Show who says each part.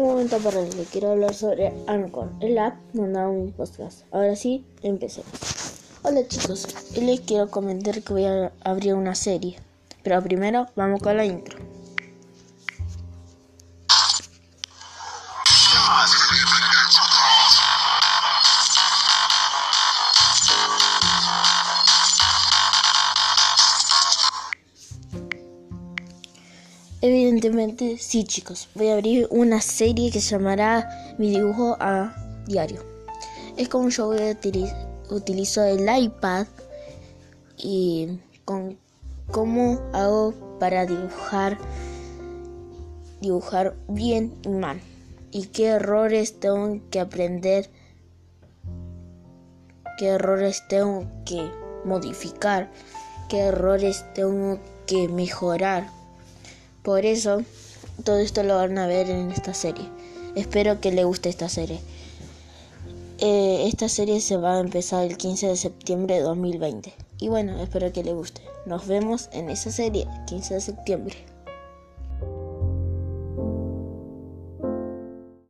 Speaker 1: momento para que quiero hablar sobre Anchor, el app donde hago mis podcast. Ahora sí, empecemos. Hola chicos, hoy les quiero comentar que voy a abrir una serie. Pero primero vamos con la intro. Evidentemente, sí chicos, voy a abrir una serie que se llamará Mi dibujo a diario. Es como yo a utilizo el iPad y con cómo hago para dibujar dibujar bien y mal. Y qué errores tengo que aprender qué errores tengo que modificar qué errores tengo que mejorar por eso, todo esto lo van a ver en esta serie. Espero que le guste esta serie. Eh, esta serie se va a empezar el 15 de septiembre de 2020. Y bueno, espero que le guste. Nos vemos en esa serie, 15 de septiembre.